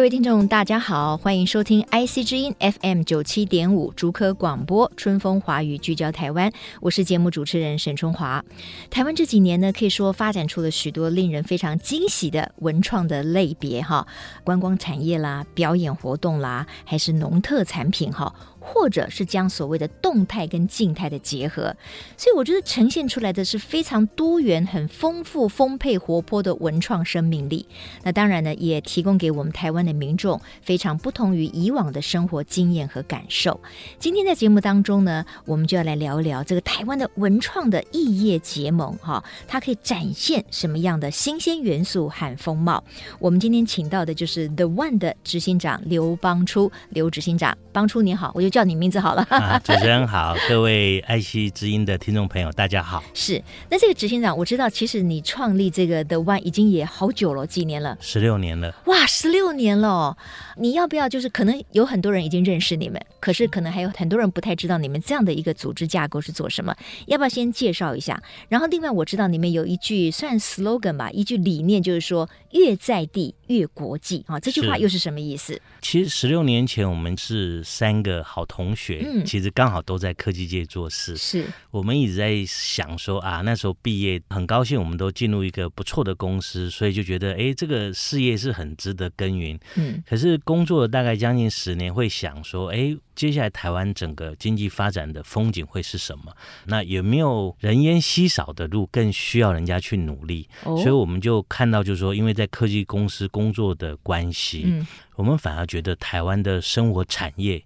各位听众，大家好，欢迎收听 IC 之音 FM 九七点五竹科广播春风华语聚焦台湾，我是节目主持人沈春华。台湾这几年呢，可以说发展出了许多令人非常惊喜的文创的类别哈，观光产业啦，表演活动啦，还是农特产品哈。或者是将所谓的动态跟静态的结合，所以我觉得呈现出来的是非常多元、很丰富、丰沛、活泼的文创生命力。那当然呢，也提供给我们台湾的民众非常不同于以往的生活经验和感受。今天在节目当中呢，我们就要来聊一聊这个台湾的文创的异业结盟哈，它可以展现什么样的新鲜元素和风貌？我们今天请到的就是 The One 的执行长刘邦初，刘执行长，邦初你好，我就。叫你名字好了，啊，主持人好，各位爱惜之音的听众朋友，大家好。是，那这个执行长，我知道，其实你创立这个 The One 已经也好久了，几年了？十六年了。哇，十六年了！你要不要就是可能有很多人已经认识你们，可是可能还有很多人不太知道你们这样的一个组织架构是做什么？要不要先介绍一下？然后另外我知道你们有一句算 slogan 吧，一句理念就是说越在地越国际啊，这句话又是什么意思？其实十六年前我们是三个好同学，嗯，其实刚好都在科技界做事。是，我们一直在想说啊，那时候毕业很高兴，我们都进入一个不错的公司，所以就觉得哎，这个事业是很值得耕耘。嗯，可是工作了大概将近十年，会想说，哎，接下来台湾整个经济发展的风景会是什么？那有没有人烟稀少的路，更需要人家去努力？哦，所以我们就看到，就是说，因为在科技公司工作的关系，嗯，我们反而觉得台湾的生活产业。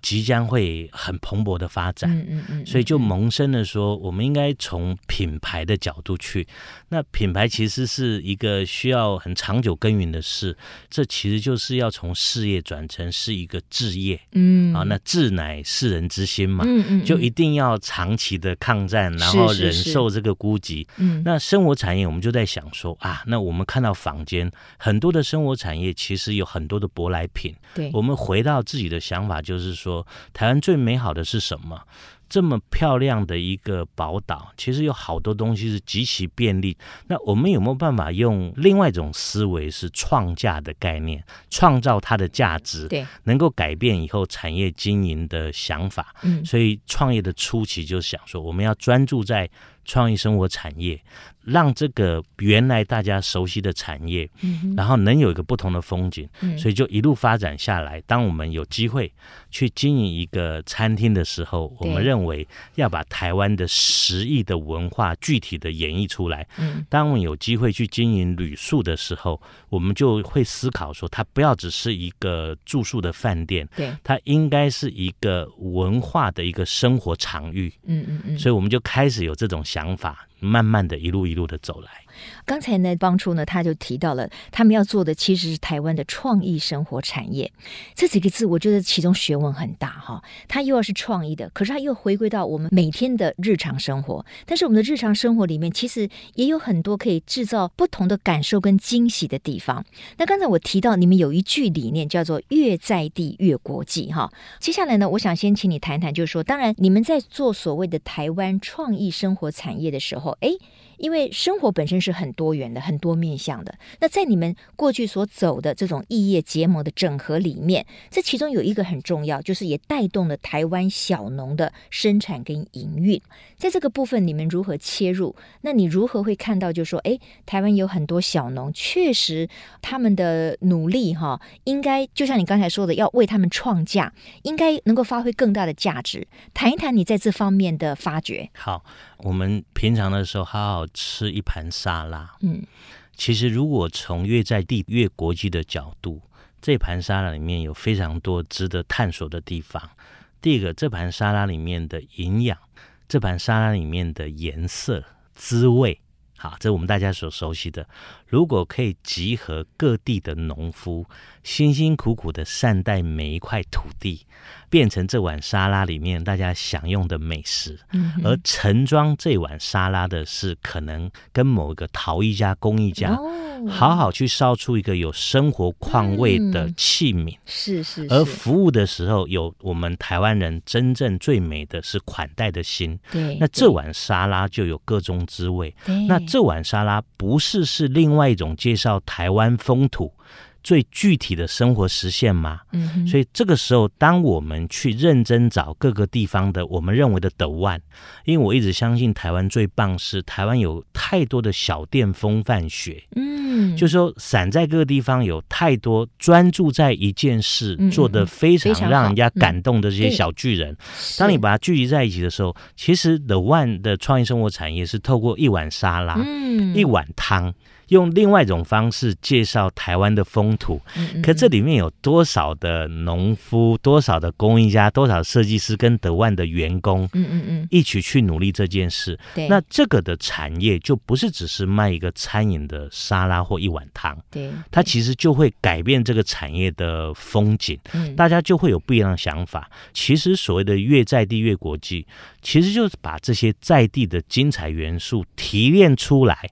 即将会很蓬勃的发展，嗯嗯嗯，所以就萌生了说，我们应该从品牌的角度去。那品牌其实是一个需要很长久耕耘的事，这其实就是要从事业转成是一个置业，嗯。啊，那志乃世人之心嘛，嗯嗯，就一定要长期的抗战，然后忍受这个孤寂。嗯，那生活产业我们就在想说啊，那我们看到坊间很多的生活产业其实有很多的舶来品，对，我们回到自己的想法就是说。说台湾最美好的是什么？这么漂亮的一个宝岛，其实有好多东西是极其便利。那我们有没有办法用另外一种思维，是创价的概念，创造它的价值？对，能够改变以后产业经营的想法。嗯，所以创业的初期就想说，我们要专注在创意生活产业。让这个原来大家熟悉的产业，然后能有一个不同的风景，所以就一路发展下来。当我们有机会去经营一个餐厅的时候，我们认为要把台湾的十亿的文化具体的演绎出来。嗯当我们有机会去经营旅宿的时候，我们就会思考说，它不要只是一个住宿的饭店，对，它应该是一个文化的一个生活场域。嗯嗯嗯，所以我们就开始有这种想法。慢慢的一路一路的走来。刚才呢，邦初呢，他就提到了他们要做的其实是台湾的创意生活产业。这几个字，我觉得其中学问很大哈。它又要是创意的，可是它又回归到我们每天的日常生活。但是我们的日常生活里面，其实也有很多可以制造不同的感受跟惊喜的地方。那刚才我提到你们有一句理念叫做“越在地越国际”哈。接下来呢，我想先请你谈谈，就是说，当然你们在做所谓的台湾创意生活产业的时候，哎。因为生活本身是很多元的、很多面向的。那在你们过去所走的这种异业结盟的整合里面，这其中有一个很重要，就是也带动了台湾小农的生产跟营运。在这个部分，你们如何切入？那你如何会看到，就说，哎，台湾有很多小农，确实他们的努力哈，应该就像你刚才说的，要为他们创价，应该能够发挥更大的价值。谈一谈你在这方面的发掘。好。我们平常的时候好好吃一盘沙拉。嗯，其实如果从越在地越国际的角度，这盘沙拉里面有非常多值得探索的地方。第一个，这盘沙拉里面的营养，这盘沙拉里面的颜色、滋味，好，这是我们大家所熟悉的。如果可以集合各地的农夫，辛辛苦苦的善待每一块土地，变成这碗沙拉里面大家享用的美食，嗯、而盛装这碗沙拉的是可能跟某一个陶艺家、工艺家，好好去烧出一个有生活况味的器皿，嗯、是，是是。而服务的时候，有我们台湾人真正最美的是款待的心。对，那这碗沙拉就有各种滋味。那这碗沙拉不是是另外一种介绍台湾风土最具体的生活实现吗？嗯，所以这个时候，当我们去认真找各个地方的我们认为的 The One，因为我一直相信台湾最棒是台湾有太多的小店风范学，嗯，就是说散在各个地方有太多专注在一件事做的非常让人家感动的这些小巨人，当你把它聚集在一起的时候，其实 The One 的创意生活产业是透过一碗沙拉，嗯，一碗汤。用另外一种方式介绍台湾的风土，可这里面有多少的农夫、多少的工艺家、多少设计师跟 The One 的员工，嗯嗯嗯，一起去努力这件事。对，那这个的产业就不是只是卖一个餐饮的沙拉或一碗汤，对，它其实就会改变这个产业的风景，大家就会有不一样的想法。其实所谓的越在地越国际，其实就是把这些在地的精彩元素提炼出来。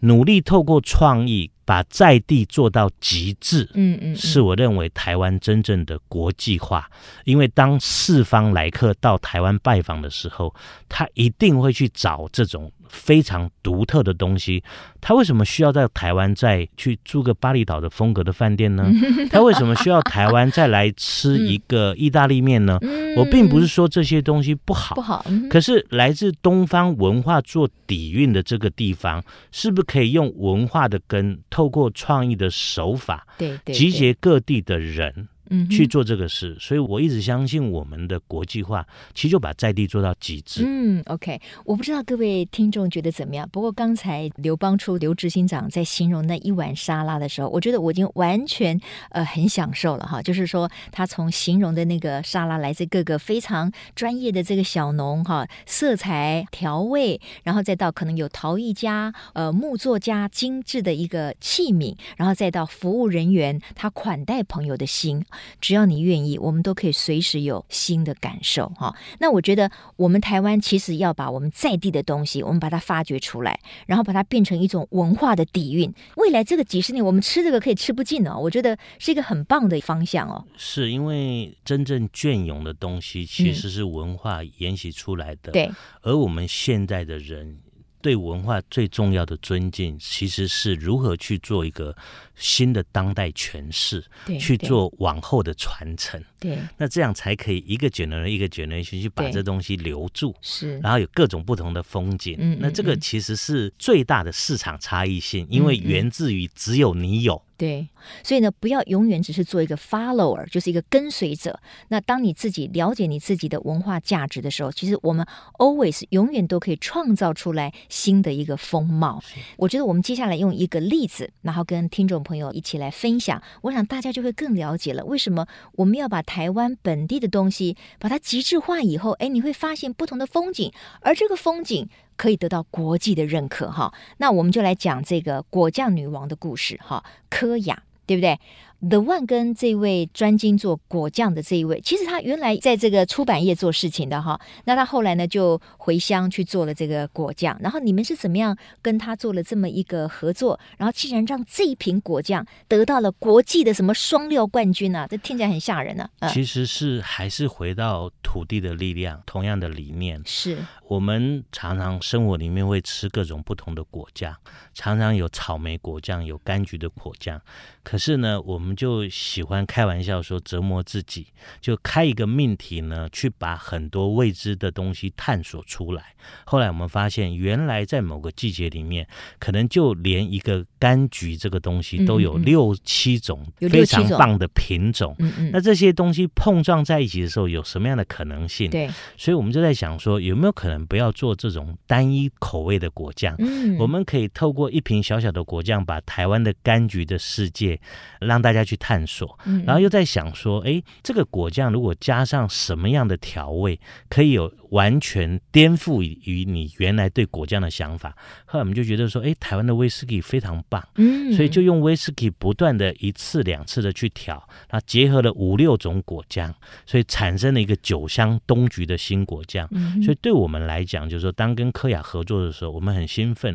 努力透过创意把在地做到极致，嗯嗯，是我认为台湾真正的国际化。因为当四方来客到台湾拜访的时候，他一定会去找这种。非常独特的东西，他为什么需要在台湾再去住个巴厘岛的风格的饭店呢？他为什么需要台湾再来吃一个意大利面呢？我并不是说这些东西不好，不好。可是来自东方文化做底蕴的这个地方，是不是可以用文化的根，透过创意的手法，对，集结各地的人？嗯，去做这个事，所以我一直相信我们的国际化，其实就把在地做到极致。嗯，OK，我不知道各位听众觉得怎么样。不过刚才刘邦初刘执行长在形容那一碗沙拉的时候，我觉得我已经完全呃很享受了哈。就是说，他从形容的那个沙拉来自各个非常专业的这个小农哈，色彩调味，然后再到可能有陶艺家、呃木作家精致的一个器皿，然后再到服务人员他款待朋友的心。只要你愿意，我们都可以随时有新的感受哈。那我觉得我们台湾其实要把我们在地的东西，我们把它发掘出来，然后把它变成一种文化的底蕴。未来这个几十年，我们吃这个可以吃不尽哦。我觉得是一个很棒的方向哦。是因为真正隽永的东西其实是文化沿袭出来的，对、嗯。而我们现在的人对文化最重要的尊敬，其实是如何去做一个。新的当代诠释，去做往后的传承，对，那这样才可以一个 generation 一个 generation 去把这东西留住，是，然后有各种不同的风景，嗯，那这个其实是最大的市场差异性，嗯，因为源自于只有你有，对，所以呢，不要永远只是做一个 follower，就是一个跟随者。那当你自己了解你自己的文化价值的时候，其实我们 always 永远都可以创造出来新的一个风貌。我觉得我们接下来用一个例子，然后跟听众。朋友一起来分享，我想大家就会更了解了。为什么我们要把台湾本地的东西把它极致化以后，哎，你会发现不同的风景，而这个风景可以得到国际的认可哈。那我们就来讲这个果酱女王的故事哈，柯雅，对不对？The One 跟这位专精做果酱的这一位，其实他原来在这个出版业做事情的哈。那他后来呢，就回乡去做了这个果酱。然后你们是怎么样跟他做了这么一个合作？然后竟然让这一瓶果酱得到了国际的什么双料冠军啊？这听起来很吓人呢、啊。其实是还是回到土地的力量，同样的理念。是我们常常生活里面会吃各种不同的果酱，常常有草莓果酱，有柑橘的果酱。可是呢，我们就喜欢开玩笑说折磨自己，就开一个命题呢，去把很多未知的东西探索出来。后来我们发现，原来在某个季节里面，可能就连一个柑橘这个东西都有六七种非常棒的品种。嗯嗯。那这些东西碰撞在一起的时候，有什么样的可能性？对。所以我们就在想说，有没有可能不要做这种单一口味的果酱？嗯。我们可以透过一瓶小小的果酱，把台湾的柑橘的世界。让大家再去探索，然后又在想说，哎，这个果酱如果加上什么样的调味，可以有完全颠覆于你原来对果酱的想法。后来我们就觉得说，哎，台湾的威士忌非常棒，嗯，所以就用威士忌不断的一次两次的去调，然后结合了五六种果酱，所以产生了一个酒香冬菊的新果酱。所以对我们来讲，就是说，当跟科雅合作的时候，我们很兴奋。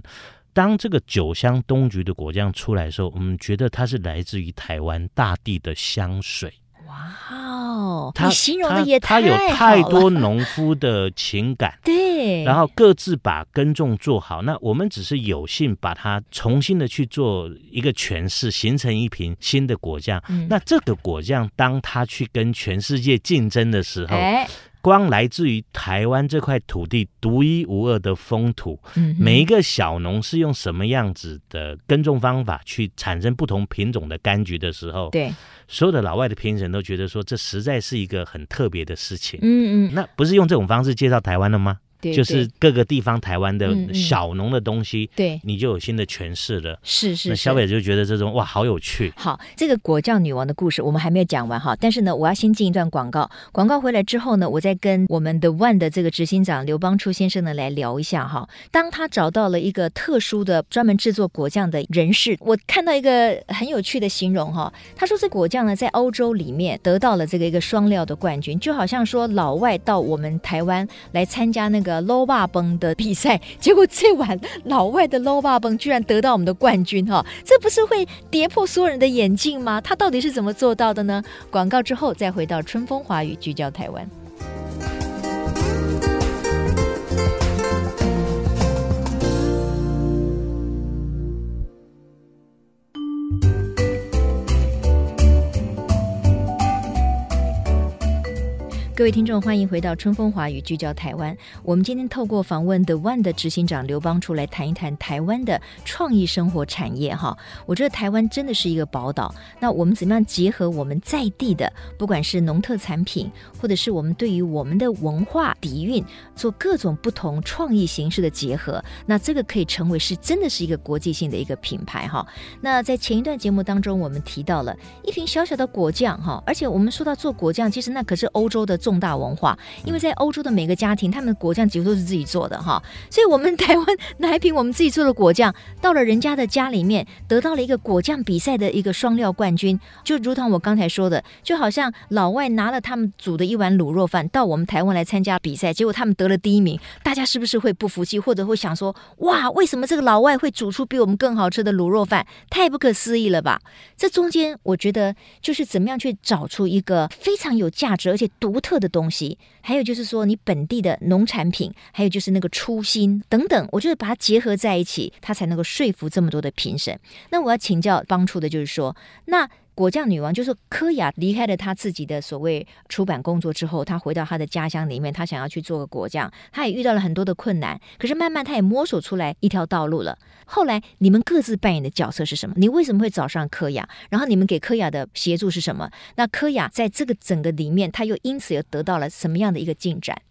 当这个酒香冬菊的果酱出来的时候，我们觉得它是来自于台湾大地的香水。哇哦，它形容的也太好了。它有太多农夫的情感，对，然后各自把耕种做好。那我们只是有幸把它重新的去做一个诠释，形成一瓶新的果酱。嗯、那这个果酱，当它去跟全世界竞争的时候，哎光来自于台湾这块土地独一无二的风土，嗯、每一个小农是用什么样子的耕种方法去产生不同品种的柑橘的时候，对，所有的老外的评审都觉得说，这实在是一个很特别的事情。嗯嗯，那不是用这种方式介绍台湾的吗？对对，就是各个地方台湾的小农的东西，对、嗯，你就有新的诠释了。是是，是，那消费者就觉得这种哇，好有趣。好，这个果酱女王的故事我们还没有讲完哈，但是呢，我要先进一段广告。广告回来之后呢，我再跟我们的 One 的这个执行长刘邦初先生呢来聊一下哈。当他找到了一个特殊的专门制作果酱的人士，我看到一个很有趣的形容哈，他说这果酱呢在欧洲里面得到了这个一个双料的冠军，就好像说老外到我们台湾来参加那个的 Low 霸崩。的比赛，结果这晚老外的 low 霸崩居然得到我们的冠军哈，这不是会跌破所有人的眼镜吗？他到底是怎么做到的呢？广告之后再回到春风华语，聚焦台湾。各位听众，欢迎回到春风华语，聚焦台湾。我们今天透过访问 The One 的执行长刘邦初来谈一谈台湾的创意生活产业。哈，我觉得台湾真的是一个宝岛。那我们怎么样结合我们在地的，不管是农特产品，或者是我们对于我们的文化底蕴，做各种不同创意形式的结合，那这个可以成为是真的是一个国际性的一个品牌。哈，那在前一段节目当中，我们提到了一瓶小小的果酱。哈，而且我们说到做果酱，其实那可是欧洲的。重大文化，因为在欧洲的每个家庭，他们的果酱几乎都是自己做的哈，所以我们台湾拿一瓶我们自己做的果酱，到了人家的家里面，得到了一个果酱比赛的一个双料冠军，就如同我刚才说的，就好像老外拿了他们煮的一碗卤肉饭到我们台湾来参加比赛，结果他们得了第一名，大家是不是会不服气，或者会想说，哇，为什么这个老外会煮出比我们更好吃的卤肉饭？太不可思议了吧？这中间我觉得就是怎么样去找出一个非常有价值而且独特。的东西，还有就是说你本地的农产品，还有就是那个初心等等，我就是把它结合在一起，它才能够说服这么多的评审。那我要请教邦初的就是说，那。果酱女王就是柯雅离开了她自己的所谓出版工作之后，她回到她的家乡里面，她想要去做个果酱，她也遇到了很多的困难，可是慢慢她也摸索出来一条道路了。后来你们各自扮演的角色是什么？你为什么会找上柯雅？然后你们给柯雅的协助是什么？那柯雅在这个整个里面，他又因此又得到了什么样的一个进展？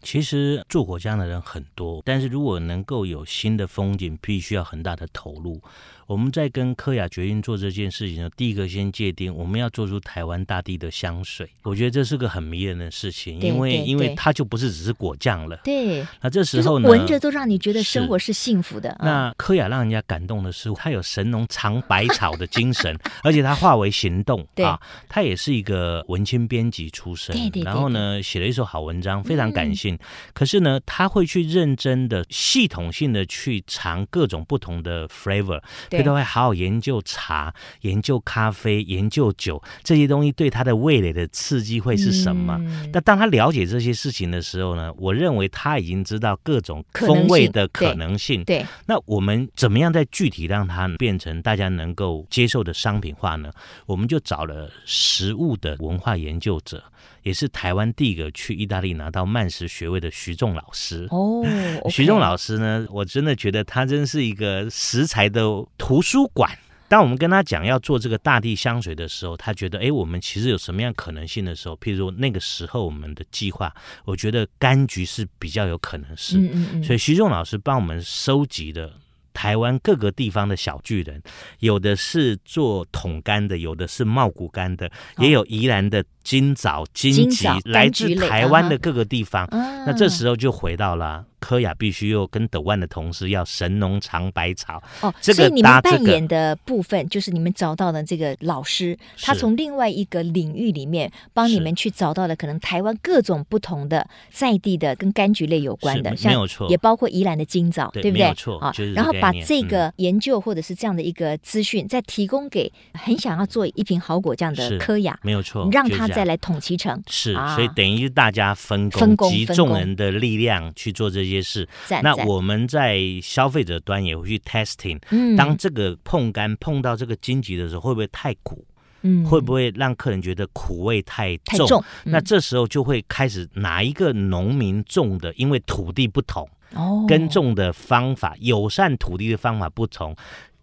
其实做果酱的人很多，但是如果能够有新的风景，必须要很大的投入。我们在跟科雅决定做这件事情的第一个先界定，我们要做出台湾大地的香水。我觉得这是个很迷人的事情，因为因为它就不是只是果酱了。对，那这时候呢，闻着都让你觉得生活是幸福的。那科雅让人家感动的是，它有神农尝百草的精神，而且它化为行动。对啊，他也是一个文青编辑出身，对对。然后呢，写了一首好文章，非常感性。可是呢，他会去认真的、系统性的去尝各种不同的 flavor。他都会好好研究茶、研究咖啡、研究酒这些东西对他的味蕾的刺激会是什么？嗯、但当他了解这些事情的时候呢，我认为他已经知道各种风味的可能性。对，对那我们怎么样在具体让它变成大家能够接受的商品化呢？我们就找了食物的文化研究者。也是台湾第一个去意大利拿到曼食学位的徐仲老师哦。Okay、徐仲老师呢，我真的觉得他真是一个食材的图书馆。当我们跟他讲要做这个大地香水的时候，他觉得哎，我们其实有什么样可能性的时候，譬如说那个时候我们的计划，我觉得柑橘是比较有可能是。嗯嗯嗯。所以徐仲老师帮我们收集的台湾各个地方的小巨人，有的是做桶柑的，有的是茂谷柑的，哦、也有宜兰的金枣、金桔，来自台湾的各个地方。啊、那这时候就回到了。柯雅必须又跟斗万的同事要神农尝百草哦，这个、所以你们扮演的部分就是你们找到的这个老师，他从另外一个领域里面帮你们去找到了可能台湾各种不同的在地的跟柑橘类有关的，像也包括宜兰的金枣，对，对不对？没有错啊。然后把这个研究或者是这样的一个资讯，再提供给很想要做一瓶好果酱的柯雅，没有错，让他再来统其成。是，所以等于大家分工，分工集众人的力量去做这些事。那我们在消费者端也会去 testing，嗯，当这个碰干碰到这个荆棘的时候，会不会太苦？嗯，会不会让客人觉得苦味太重？太重，嗯，那这时候就会开始哪一个农民种的，因为土地不同，哦，耕种的方法，友善土地的方法不同。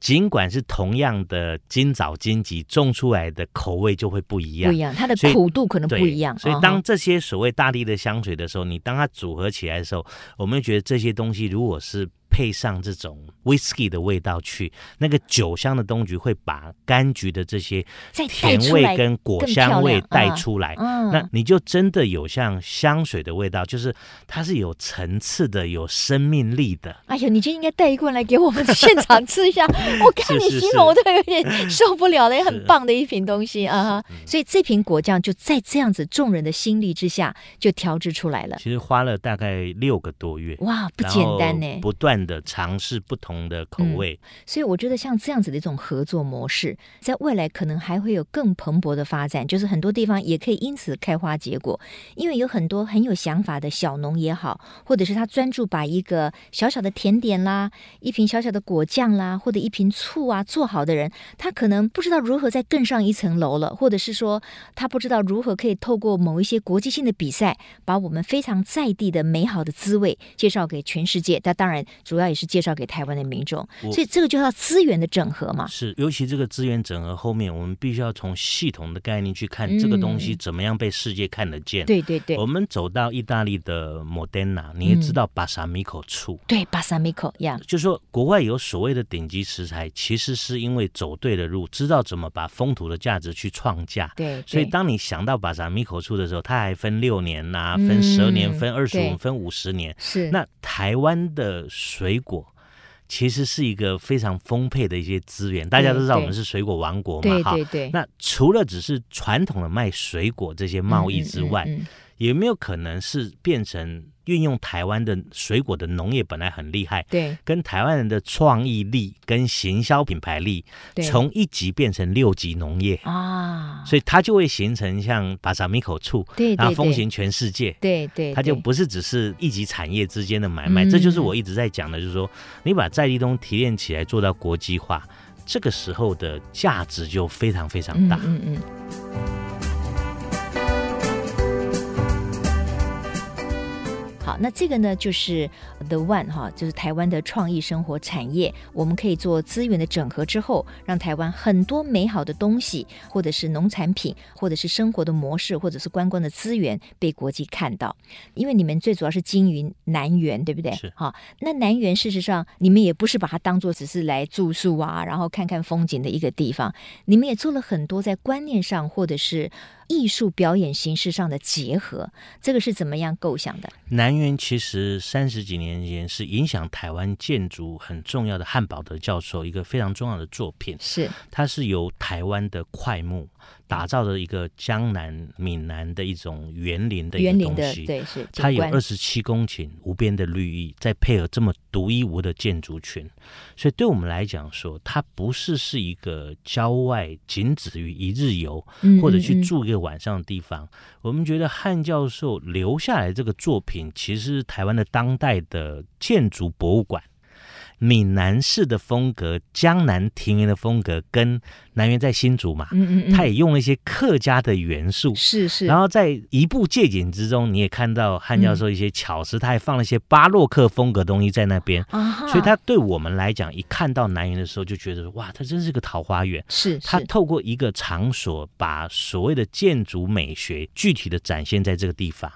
尽管是同样的金枣金桔种出来的口味就会不一样，不一样，它的苦度可能不一样。所以，当这些所谓大地的香水的时候，你当它组合起来的时候，我们觉得这些东西如果是。配上这种 whisky 的味道去，那个酒香的冬菊会把柑橘的这些甜味跟果香味带出来，嗯，那你就真的有像香水的味道，就是它是有层次的、有生命力的。哎呀，你就应该带一罐来给我们现场吃一下，我看你形容我都有点受不了了，也很棒的一瓶东西啊！所以这瓶果酱就在这样子众人的心力之下就调制出来了。其实花了大概六个多月，哇，不简单呢，不断。的尝试不同的口味，嗯，所以我觉得像这样子的一种合作模式，在未来可能还会有更蓬勃的发展，就是很多地方也可以因此开花结果。因为有很多很有想法的小农也好，或者是他专注把一个小小的甜点啦、一瓶小小的果酱啦，或者一瓶醋啊做好的人，他可能不知道如何再更上一层楼了，或者是说他不知道如何可以透过某一些国际性的比赛，把我们非常在地的美好的滋味介绍给全世界。他当然。主要也是介绍给台湾的民众，所以这个就要资源的整合嘛。是，尤其这个资源整合后面，我们必须要从系统的概念去看这个东西怎么样被世界看得见。嗯、对对对，我们走到意大利的莫德纳，你也知道巴萨米口醋。对，巴萨米口呀，就是说国外有所谓的顶级食材，其实是因为走对了路，知道怎么把风土的价值去创价。对，所以当你想到巴萨米口醋的时候，它还分六年呐、啊，分十二年，分二十五，分五十年。是，那台湾的。水果其实是一个非常丰沛的一些资源，大家都知道我们是水果王国嘛，哈。对对对。那除了只是传统的卖水果这些贸易之外，嗯嗯嗯嗯有没有可能是变成？运用台湾的水果的农业本来很厉害，对，跟台湾人的创意力跟行销品牌力，从一级变成六级农业。啊，所以它就会形成像巴萨米口醋，对，然后风行全世界，对。对，它就不是只是一级产业之间的买卖，这就是我一直在讲的，就是说你把在地东提炼起来做到国际化，这个时候的价值就非常非常大，嗯嗯。好，那这个呢，就是 The One 哈，就是台湾的创意生活产业。我们可以做资源的整合之后，让台湾很多美好的东西，或者是农产品，或者是生活的模式，或者是观光的资源被国际看到。因为你们最主要是经营南园，对不对？是。好，那南园事实上，你们也不是把它当做只是来住宿啊，然后看看风景的一个地方。你们也做了很多在观念上，或者是。艺术表演形式上的结合，这个是怎么样构想的？南园其实三十几年前是影响台湾建筑很重要的汉堡德教授一个非常重要的作品，是它是由台湾的快木。打造的一个江南闽南的一种园林的一个东西，对，是它有二十七公顷无边的绿意，再配合这么独一无二的建筑群，所以对我们来讲说，它不是是一个郊外仅止于一日游或者去住一个晚上的地方。嗯嗯嗯，我们觉得汉教授留下来这个作品，其实是台湾的当代的建筑博物馆。闽南式的风格，江南庭园的风格，跟南园在新竹嘛，嗯嗯嗯，他也用了一些客家的元素，是是。然后在一步借景之中，你也看到汉教授一些巧思，嗯、他还放了一些巴洛克风格东西在那边，所以他对我们来讲，一看到南园的时候，就觉得哇，它真是个桃花源。是，他透过一个场所，把所谓的建筑美学具体的展现在这个地方。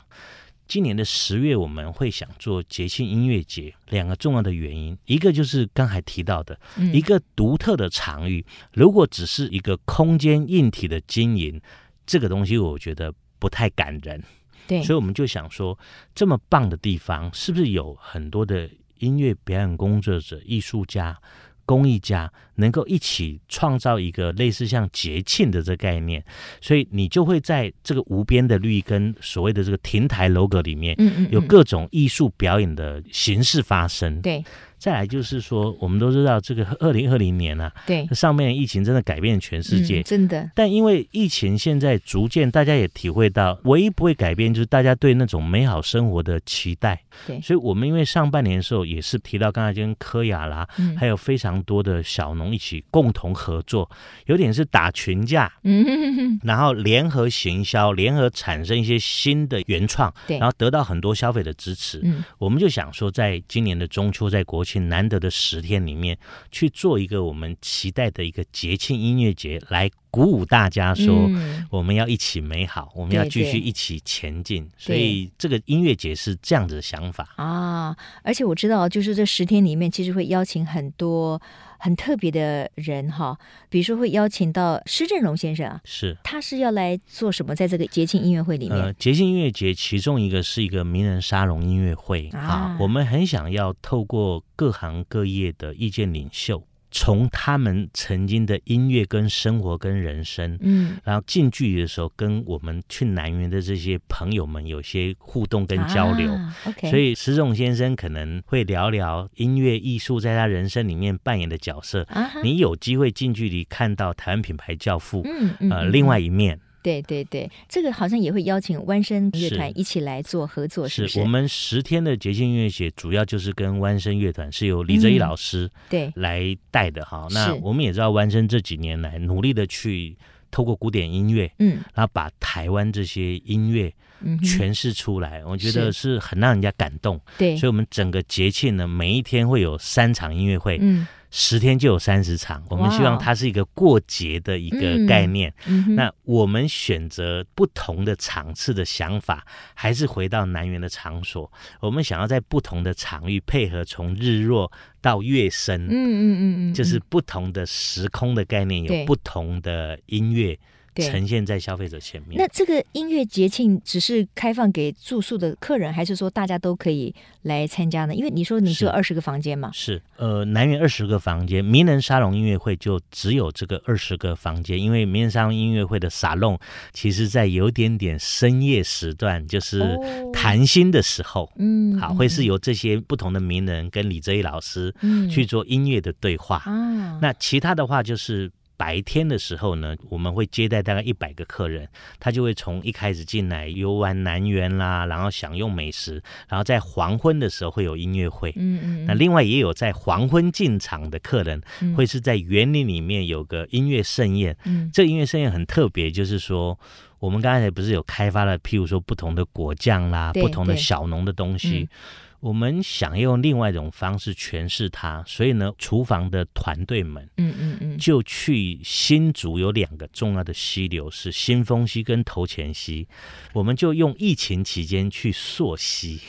今年的十月我们会想做节庆音乐节，两个重要的原因，一个就是刚才提到的，嗯、一个独特的场域。如果只是一个空间硬体的经营，这个东西我觉得不太感人。对，所以我们就想说，这么棒的地方，是不是有很多的音乐表演工作者、艺术家？工艺家能够一起创造一个类似像节庆的这个概念，所以你就会在这个无边的绿跟所谓的这个亭台楼阁里面，嗯嗯，有各种艺术表演的形式发生。对。再来就是说，我们都知道这个二零二零年啊，对，上面的疫情真的改变全世界，嗯，真的。但因为疫情现在逐渐，大家也体会到，唯一不会改变就是大家对那种美好生活的期待。对，所以我们因为上半年的时候也是提到，刚才跟柯雅啦，嗯，还有非常多的小农一起共同合作，有点是打群架，嗯哼哼，然后联合行销，联合产生一些新的原创，对，然后得到很多消费的支持。嗯，我们就想说，在今年的中秋，在国庆难得的十天里面，去做一个我们期待的一个节庆音乐节，来鼓舞大家说，我们要一起美好，嗯、我们要继续一起前进。所以这个音乐节是这样子的想法啊。而且我知道，就是这十天里面，其实会邀请很多很特别的人哈，比如说会邀请到施振荣先生啊，是，他是要来做什么？在这个节庆音乐会里面，呃，节庆音乐节其中一个是一个名人沙龙音乐会啊，我们很想要透过各行各业的意见领袖。从他们曾经的音乐跟生活跟人生，嗯，然后近距离的时候，跟我们去南园的这些朋友们有些互动跟交流。啊 okay、所以石总先生可能会聊聊音乐艺术在他人生里面扮演的角色。啊、你有机会近距离看到台湾品牌教父，嗯嗯，呃，另外一面。对对对，这个好像也会邀请弯声乐团一起来做合作，是不是？是我们十天的节庆音乐节，主要就是跟弯声乐团是由李泽毅老师对来带的哈、嗯。那我们也知道弯声这几年来努力的去透过古典音乐，嗯，然后把台湾这些音乐诠释出来、嗯，我觉得是很让人家感动。对，所以我们整个节庆呢，每一天会有三场音乐会。嗯。十天就有三十场，我们希望它是一个过节的一个概念。那我们选择不同的场次的想法，还是回到南园的场所。我们想要在不同的场域配合，从日落到月升，嗯嗯嗯嗯，就是不同的时空的概念，有不同的音乐。呈现在消费者前面。那这个音乐节庆只是开放给住宿的客人，还是说大家都可以来参加呢？因为你说你只有二十个房间嘛。是，是呃，南园二十个房间，名人沙龙音乐会就只有这个二十个房间。因为名人沙龙音乐会的沙龙，其实在有点点深夜时段，就是谈心的时候，嗯、哦，好，会是由这些不同的名人跟李哲一老师去做音乐的对话。嗯、那其他的话就是。白天的时候呢，我们会接待大概一百个客人，他就会从一开始进来游玩南园啦，然后享用美食，然后在黄昏的时候会有音乐会。嗯嗯。那另外也有在黄昏进场的客人，会是在园林里面有个音乐盛宴。嗯。这个音乐盛宴很特别，就是说我们刚才不是有开发了，譬如说不同的果酱啦，不同的小农的东西。我们想用另外一种方式诠释它，所以呢，厨房的团队们，嗯嗯嗯，就去新竹有两个重要的溪流，是新丰溪跟头前溪，我们就用疫情期间去溯溪。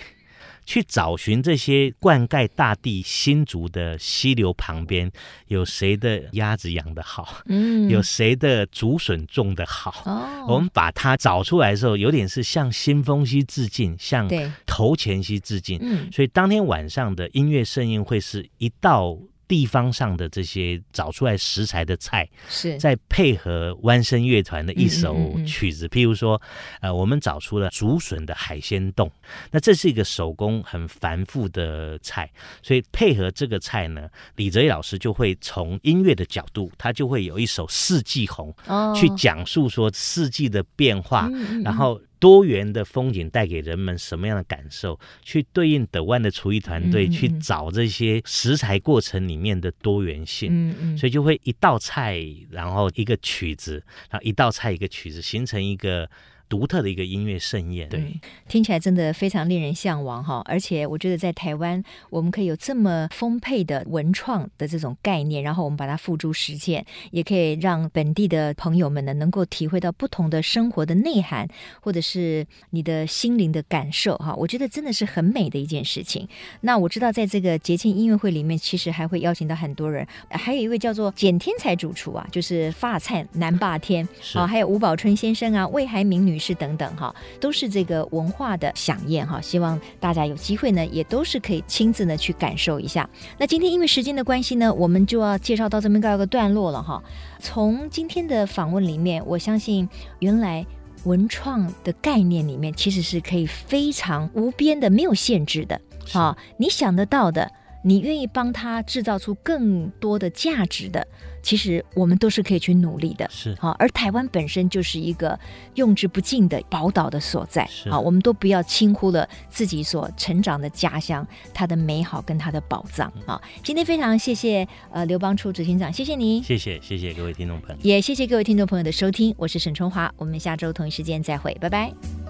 去找寻这些灌溉大地新竹的溪流旁边，有谁的鸭子养得好？嗯，有谁的竹笋种得好？哦，我们把它找出来的时候，有点是向新丰溪致敬，向头前溪致敬。嗯，所以当天晚上的音乐盛宴会是一道。地方上的这些找出来食材的菜，是。再配合弯声乐团的一首曲子，嗯嗯。嗯，譬如说，呃，我们找出了竹笋的海鲜冻，那这是一个手工很繁复的菜，所以配合这个菜呢，李泽毅老师就会从音乐的角度，他就会有一首《四季红》哦，去讲述说四季的变化，然后。多元的风景带给人们什么样的感受？去对应德万的厨艺团队去找这些食材过程里面的多元性，嗯嗯，所以就会一道菜，然后一个曲子，然后一道菜一个曲子，形成一个独特的一个音乐盛宴。对，听起来真的非常令人向往哈！而且我觉得在台湾，我们可以有这么丰沛的文创的这种概念，然后我们把它付诸实践，也可以让本地的朋友们呢能够体会到不同的生活的内涵，或者是你的心灵的感受哈！我觉得真的是很美的一件事情。那我知道在这个节庆音乐会里面，其实还会邀请到很多人，还有一位叫做简天才主厨啊，就是发菜南霸天啊，还有吴宝春先生啊，魏海明女士等等哈，都是这个文化的饗宴哈。希望大家有机会呢，也都是可以亲自呢去感受一下。那今天因为时间的关系呢，我们就要介绍到这边告一个段落了哈。从今天的访问里面，我相信原来文创的概念里面其实是可以非常无边的，没有限制的。好，你想得到的。你愿意帮他制造出更多的价值的，其实我们都是可以去努力的。是好，而台湾本身就是一个用之不尽的宝岛的所在。是好，我们都不要轻忽了自己所成长的家乡，它的美好跟它的宝藏。啊，今天非常谢谢呃刘邦初执行长，谢谢您。谢谢谢谢各位听众朋友，也谢谢各位听众朋友的收听，我是沈春华，我们下周同一时间再会，拜拜。